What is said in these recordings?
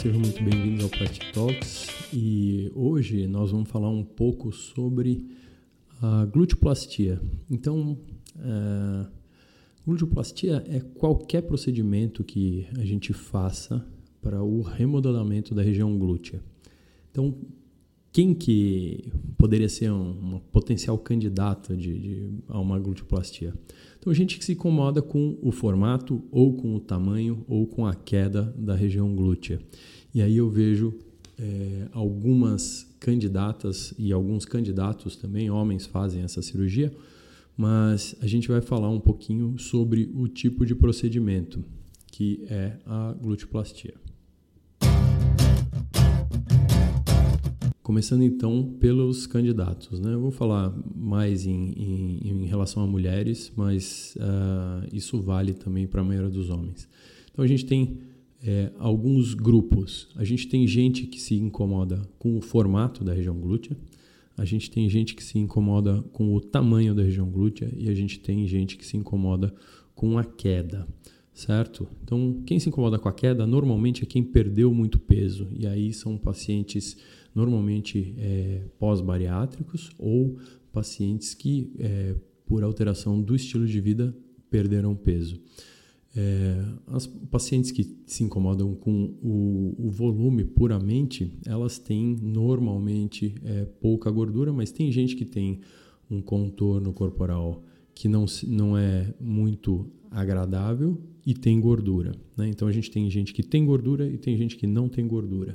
Sejam muito bem-vindos ao Plastic Talks e hoje nós vamos falar um pouco sobre a gluteplastia. Então, é, gluteplastia é qualquer procedimento que a gente faça para o remodelamento da região glútea. Então, quem que poderia ser um, um potencial candidato de, de, a uma gluteplastia? Então, gente que se incomoda com o formato, ou com o tamanho, ou com a queda da região glútea. E aí eu vejo é, algumas candidatas e alguns candidatos também, homens, fazem essa cirurgia, mas a gente vai falar um pouquinho sobre o tipo de procedimento que é a gluteplastia. Começando então pelos candidatos. Né? Eu vou falar mais em, em, em relação a mulheres, mas uh, isso vale também para a maioria dos homens. Então a gente tem é, alguns grupos. A gente tem gente que se incomoda com o formato da região glútea, a gente tem gente que se incomoda com o tamanho da região glútea e a gente tem gente que se incomoda com a queda certo? Então, quem se incomoda com a queda normalmente é quem perdeu muito peso, e aí são pacientes normalmente é, pós-bariátricos ou pacientes que, é, por alteração do estilo de vida, perderam peso. É, as pacientes que se incomodam com o, o volume puramente, elas têm normalmente é, pouca gordura, mas tem gente que tem um contorno corporal que não, não é muito agradável e tem gordura. Né? Então a gente tem gente que tem gordura e tem gente que não tem gordura.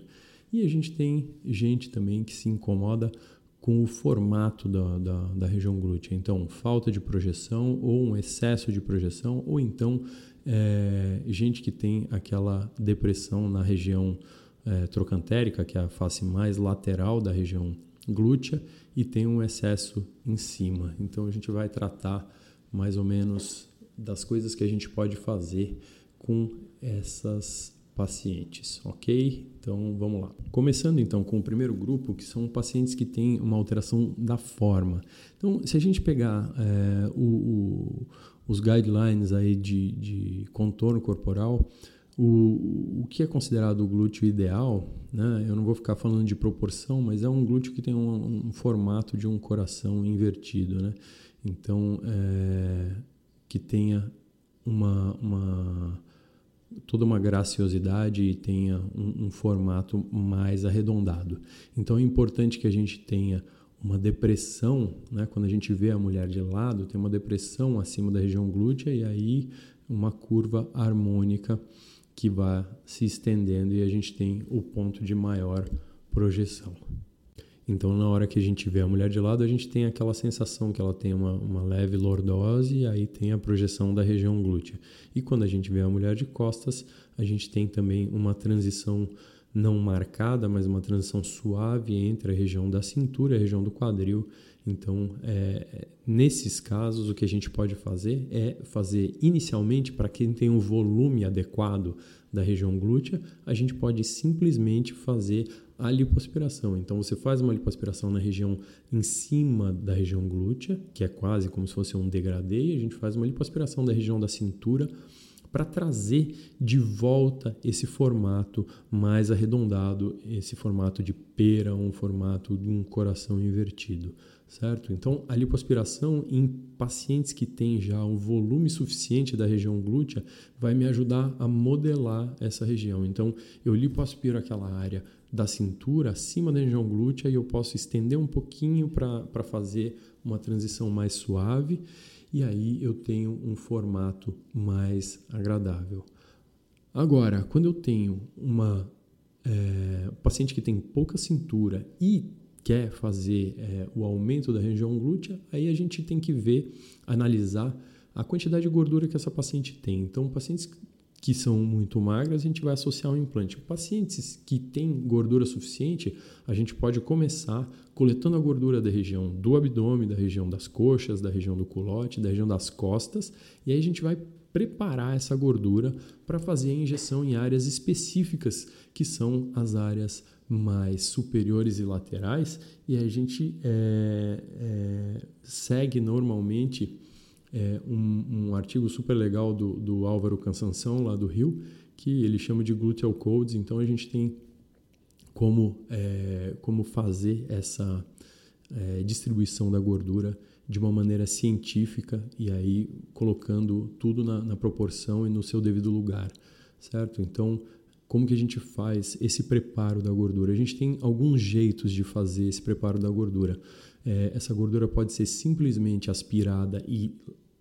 E a gente tem gente também que se incomoda com o formato da, da, da, região glútea. Então, falta de projeção ou um excesso de projeção, ou então é, gente que tem aquela depressão na região é, trocantérica, que é a face mais lateral da região glútea, e tem um excesso em cima. Então, a gente vai tratar mais ou menos das coisas que a gente pode fazer com essas pacientes, ok? Então vamos lá. Começando então com o primeiro grupo, que são pacientes que têm uma alteração da forma. Então, se a gente pegar é, o, o, os guidelines aí de, de contorno corporal, o, o que é considerado o glúteo ideal, né? eu não vou ficar falando de proporção, mas é um glúteo que tem um, um formato de um coração invertido. Né? Então, é, que tenha uma, uma toda uma graciosidade e tenha um, um, formato mais arredondado. Então é importante que a gente tenha uma depressão, né? quando a gente vê a mulher de lado, tem uma depressão acima da região glútea e aí uma curva harmônica que vai se estendendo e a gente tem o ponto de maior projeção. Então, na hora que a gente vê a mulher de lado, a gente tem aquela sensação que ela tem uma, uma leve lordose e aí tem a projeção da região glútea. E quando a gente vê a mulher de costas, a gente tem também uma transição não marcada, mas uma transição suave entre a região da cintura e a região do quadril. Então, é, nesses casos, o que a gente pode fazer é fazer inicialmente, para quem tem um volume adequado da região glútea, a gente pode simplesmente fazer a lipoaspiração. Então você faz uma lipoaspiração na região em cima da região glútea, que é quase como se fosse um degradê, e a gente faz uma lipoaspiração da região da cintura para trazer de volta esse formato mais arredondado, esse formato de pera, um formato de um coração invertido, certo? Então, a lipoaspiração em pacientes que têm já um volume suficiente da região glútea vai me ajudar a modelar essa região. Então, eu lipoaspiro aquela área da cintura acima da região glútea e eu posso estender um pouquinho para fazer uma transição mais suave e aí eu tenho um formato mais agradável. Agora, quando eu tenho uma é, paciente que tem pouca cintura e quer fazer é, o aumento da região glútea, aí a gente tem que ver, analisar a quantidade de gordura que essa paciente tem. Então, pacientes que são muito magras, a gente vai associar um implante. Pacientes que têm gordura suficiente, a gente pode começar coletando a gordura da região do abdômen, da região das coxas, da região do culote, da região das costas, e aí a gente vai preparar essa gordura para fazer a injeção em áreas específicas, que são as áreas mais superiores e laterais, e a gente é, é, segue normalmente é, um, um, artigo super legal do, do Álvaro Cansanção, lá do Rio, que ele chama de Gluteal Codes. Então a gente tem como, é, como fazer essa é, distribuição da gordura de uma maneira científica e aí colocando tudo na, na proporção e no seu devido lugar, certo? Então, como que a gente faz esse preparo da gordura? A gente tem alguns jeitos de fazer esse preparo da gordura. É, essa gordura pode ser simplesmente aspirada e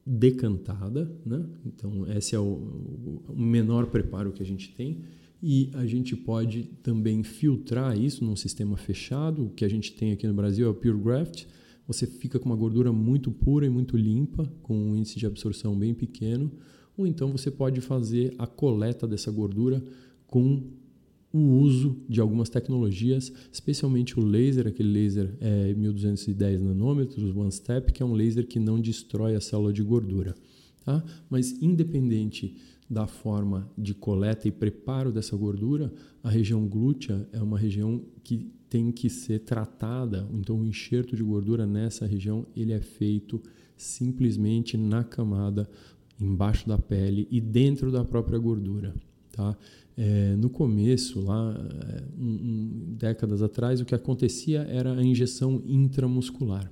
decantada, né? Então esse é o, o menor preparo que a gente tem e a gente pode também filtrar isso num sistema fechado. O que a gente tem aqui no Brasil é o Pure Graft. Você fica com uma gordura muito pura e muito limpa, com um índice de absorção bem pequeno. Ou então você pode fazer a coleta dessa gordura com o uso de algumas tecnologias, especialmente o laser, aquele laser é 1210 nanômetros, One Step, que é um laser que não destrói a célula de gordura. Tá? Mas independente da forma de coleta e preparo dessa gordura, a região glútea é uma região que tem que ser tratada. Então, o enxerto de gordura nessa região ele é feito simplesmente na camada embaixo da pele e dentro da própria gordura. Tá? É, no começo, lá, é, um, um, décadas atrás, o que acontecia era a injeção intramuscular.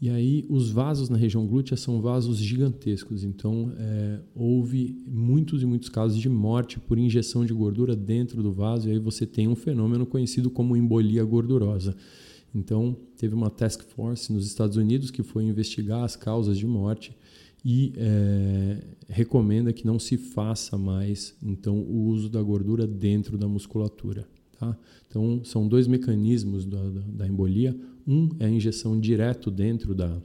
E aí, os vasos na região glútea são vasos gigantescos, então é, houve muitos e muitos casos de morte por injeção de gordura dentro do vaso, e aí você tem um fenômeno conhecido como embolia gordurosa. Então, teve uma task force nos Estados Unidos que foi investigar as causas de morte e é, recomenda que não se faça mais então o uso da gordura dentro da musculatura. Tá? Então são dois mecanismos da, da, embolia. Um é a injeção direto dentro da,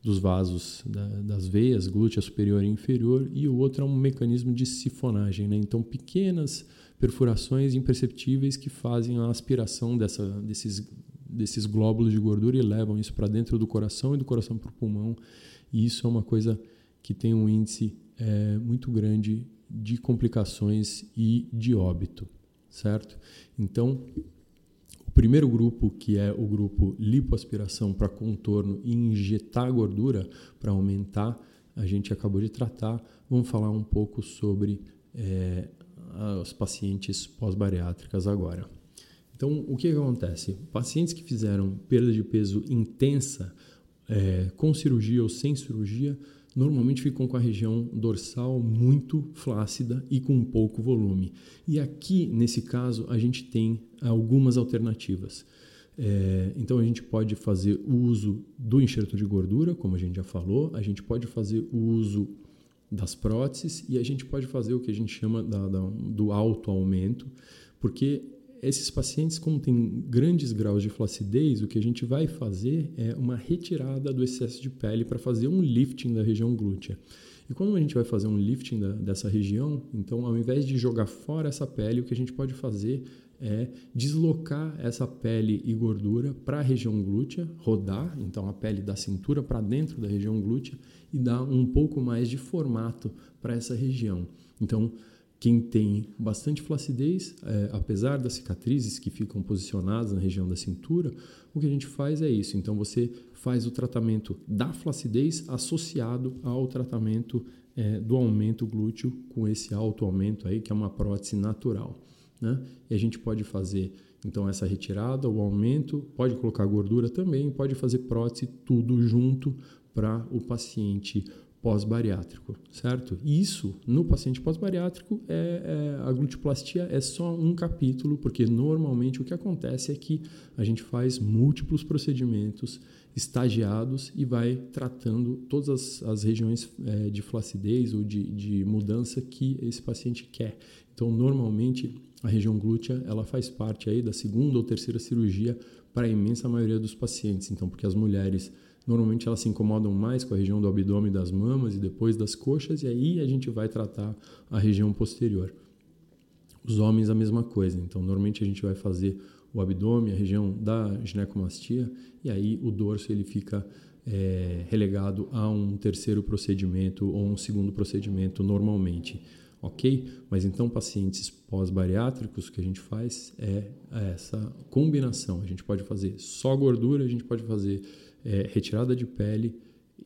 dos vasos da, das veias, glútea superior e inferior, e o outro é um mecanismo de sifonagem. Né? Então pequenas perfurações imperceptíveis que fazem a aspiração dessa, desses, desses glóbulos de gordura e levam isso para dentro do coração e do coração para o pulmão e isso é uma coisa que tem um índice é, muito grande de complicações e de óbito, certo? Então, o primeiro grupo, que é o grupo lipoaspiração para contorno e injetar gordura para aumentar, a gente acabou de tratar. Vamos falar um pouco sobre é, os pacientes pós-bariátricas agora. Então, o que, que acontece? Pacientes que fizeram perda de peso intensa é, com cirurgia ou sem cirurgia, normalmente ficam com a região dorsal muito flácida e com pouco volume. E aqui, nesse caso, a gente tem algumas alternativas. É, então, a gente pode fazer o uso do enxerto de gordura, como a gente já falou, a gente pode fazer o uso das próteses e a gente pode fazer o que a gente chama da, da, do autoaumento, porque esses pacientes, como têm grandes graus de flacidez, o que a gente vai fazer é uma retirada do excesso de pele para fazer um lifting da região glútea. E quando a gente vai fazer um lifting da, dessa região, então ao invés de jogar fora essa pele, o que a gente pode fazer é deslocar essa pele e gordura para a região glútea, rodar então a pele da cintura para dentro da região glútea e dar um pouco mais de formato para essa região. Então, quem tem bastante flacidez, é, apesar das cicatrizes que ficam posicionadas na região da cintura, o que a gente faz é isso. Então você faz o tratamento da flacidez associado ao tratamento é, do aumento glúteo com esse alto aumento aí, que é uma prótese natural. Né? E a gente pode fazer então essa retirada, o aumento, pode colocar gordura também, pode fazer prótese tudo junto para o paciente pós-bariátrico, certo? Isso, no paciente pós-bariátrico, é, é, a glutiplastia é só um capítulo, porque normalmente o que acontece é que a gente faz múltiplos procedimentos estagiados e vai tratando todas as, as regiões é, de flacidez ou de, de mudança que esse paciente quer. Então, normalmente, a região glútea ela faz parte aí da segunda ou terceira cirurgia para a imensa maioria dos pacientes. Então, porque as mulheres Normalmente elas se incomodam mais com a região do abdômen das mamas e depois das coxas, e aí a gente vai tratar a região posterior. Os homens a mesma coisa, então normalmente a gente vai fazer o abdômen, a região da ginecomastia, e aí o dorso ele fica é, relegado a um terceiro procedimento ou um segundo procedimento normalmente, ok? Mas então pacientes pós-bariátricos, que a gente faz é essa combinação. A gente pode fazer só gordura, a gente pode fazer é, retirada de pele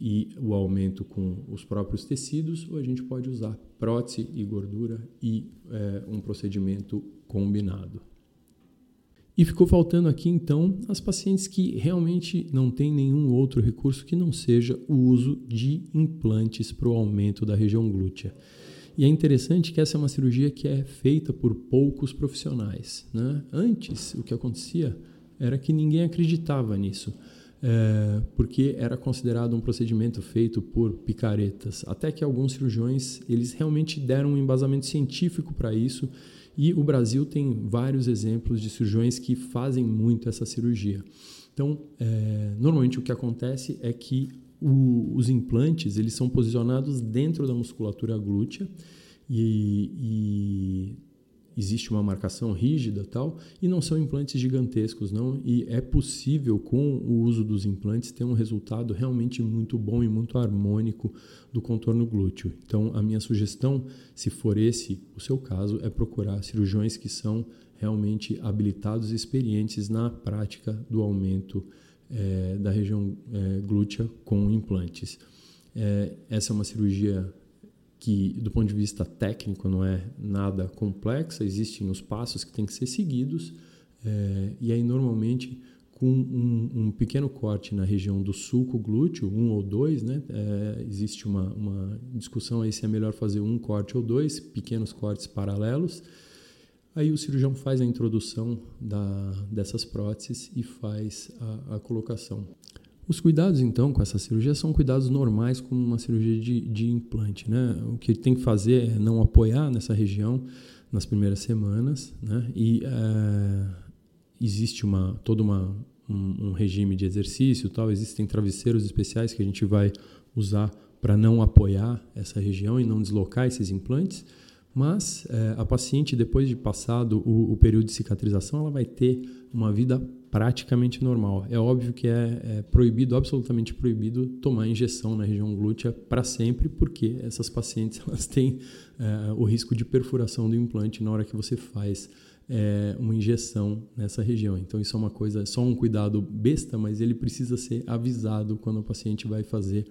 e o aumento com os próprios tecidos, ou a gente pode usar prótese e gordura e é, um procedimento combinado. E ficou faltando aqui então as pacientes que realmente não têm nenhum outro recurso que não seja o uso de implantes para o aumento da região glútea. E é interessante que essa é uma cirurgia que é feita por poucos profissionais. Né? Antes, o que acontecia era que ninguém acreditava nisso, é, porque era considerado um procedimento feito por picaretas. Até que alguns cirurgiões eles realmente deram um embasamento científico para isso e o Brasil tem vários exemplos de cirurgiões que fazem muito essa cirurgia. Então, é, normalmente o que acontece é que o, os implantes eles são posicionados dentro da musculatura glútea e, e existe uma marcação rígida tal e não são implantes gigantescos não e é possível com o uso dos implantes ter um resultado realmente muito bom e muito harmônico do contorno glúteo. Então a minha sugestão se for esse o seu caso é procurar cirurgiões que são realmente habilitados e experientes na prática do aumento é, da região é, glútea com implantes. É, essa é uma cirurgia que do ponto de vista técnico não é nada complexa, existem os passos que têm que ser seguidos, é, e aí normalmente com um, um, pequeno corte na região do sulco glúteo, um ou dois, né? É, existe uma, uma discussão aí se é melhor fazer um corte ou dois, pequenos cortes paralelos. Aí o cirurgião faz a introdução da, dessas próteses e faz a, a colocação. Os cuidados, então, com essa cirurgia são cuidados normais como uma cirurgia de, de implante. Né? O que tem que fazer é não apoiar nessa região nas primeiras semanas né? e é, existe uma, todo uma, um, um, regime de exercício tal. Existem travesseiros especiais que a gente vai usar para não apoiar essa região e não deslocar esses implantes. Mas é, a paciente, depois de passado o, o período de cicatrização, ela vai ter uma vida praticamente normal. É óbvio que é, é proibido, absolutamente proibido, tomar injeção na região glútea para sempre, porque essas pacientes elas têm é, o risco de perfuração do implante na hora que você faz é, uma injeção nessa região. Então isso é uma coisa, só um cuidado besta, mas ele precisa ser avisado quando o paciente vai fazer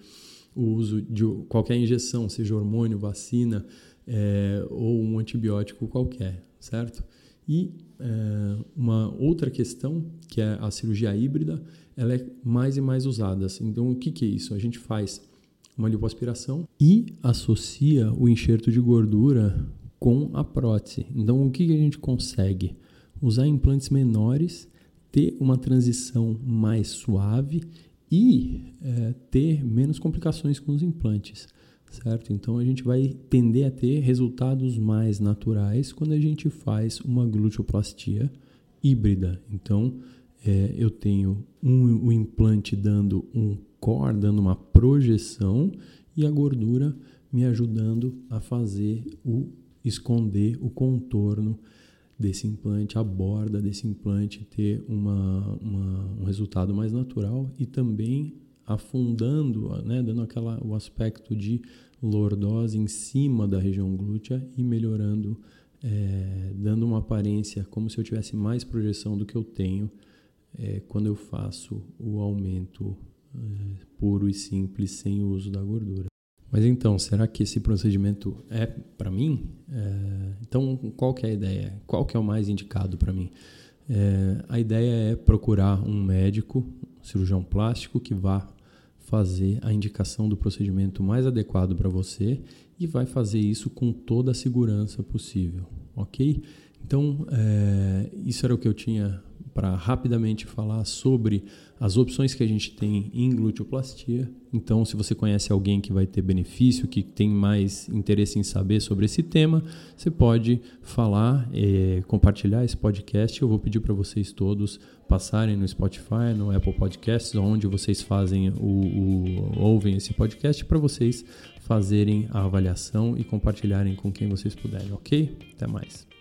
o uso de qualquer injeção, seja hormônio, vacina é, ou um antibiótico qualquer, certo? E é, uma outra questão, que é a cirurgia híbrida, ela é mais e mais usada. Então, o que, que é isso? A gente faz uma lipoaspiração e associa o enxerto de gordura com a prótese. Então, o que, que a gente consegue? Usar implantes menores, ter uma transição mais suave e é, ter menos complicações com os implantes certo? Então a gente vai tender a ter resultados mais naturais quando a gente faz uma gluteoplastia híbrida. Então é, eu tenho um, um implante dando um core, dando uma projeção e a gordura me ajudando a fazer o esconder o contorno desse implante, a borda desse implante ter uma, uma, um resultado mais natural e também afundando, né, dando aquela, o aspecto de lordose em cima da região glútea e melhorando, é, dando uma aparência como se eu tivesse mais projeção do que eu tenho é, quando eu faço o aumento é, puro e simples sem o uso da gordura. Mas então, será que esse procedimento é para mim? É, então, qual que é a ideia? Qual que é o mais indicado para mim? É, a ideia é procurar um médico, um cirurgião plástico que vá fazer a indicação do procedimento mais adequado para você e vai fazer isso com toda a segurança possível, ok? Então, é, isso era o que eu tinha para rapidamente falar sobre as opções que a gente tem em gluteoplastia. Então, se você conhece alguém que vai ter benefício, que tem mais interesse em saber sobre esse tema, você pode falar, é, compartilhar esse podcast. Eu vou pedir para vocês todos passarem no Spotify, no Apple Podcasts, onde vocês fazem o, o ouvem esse podcast, para vocês fazerem a avaliação e compartilharem com quem vocês puderem, ok? Até mais.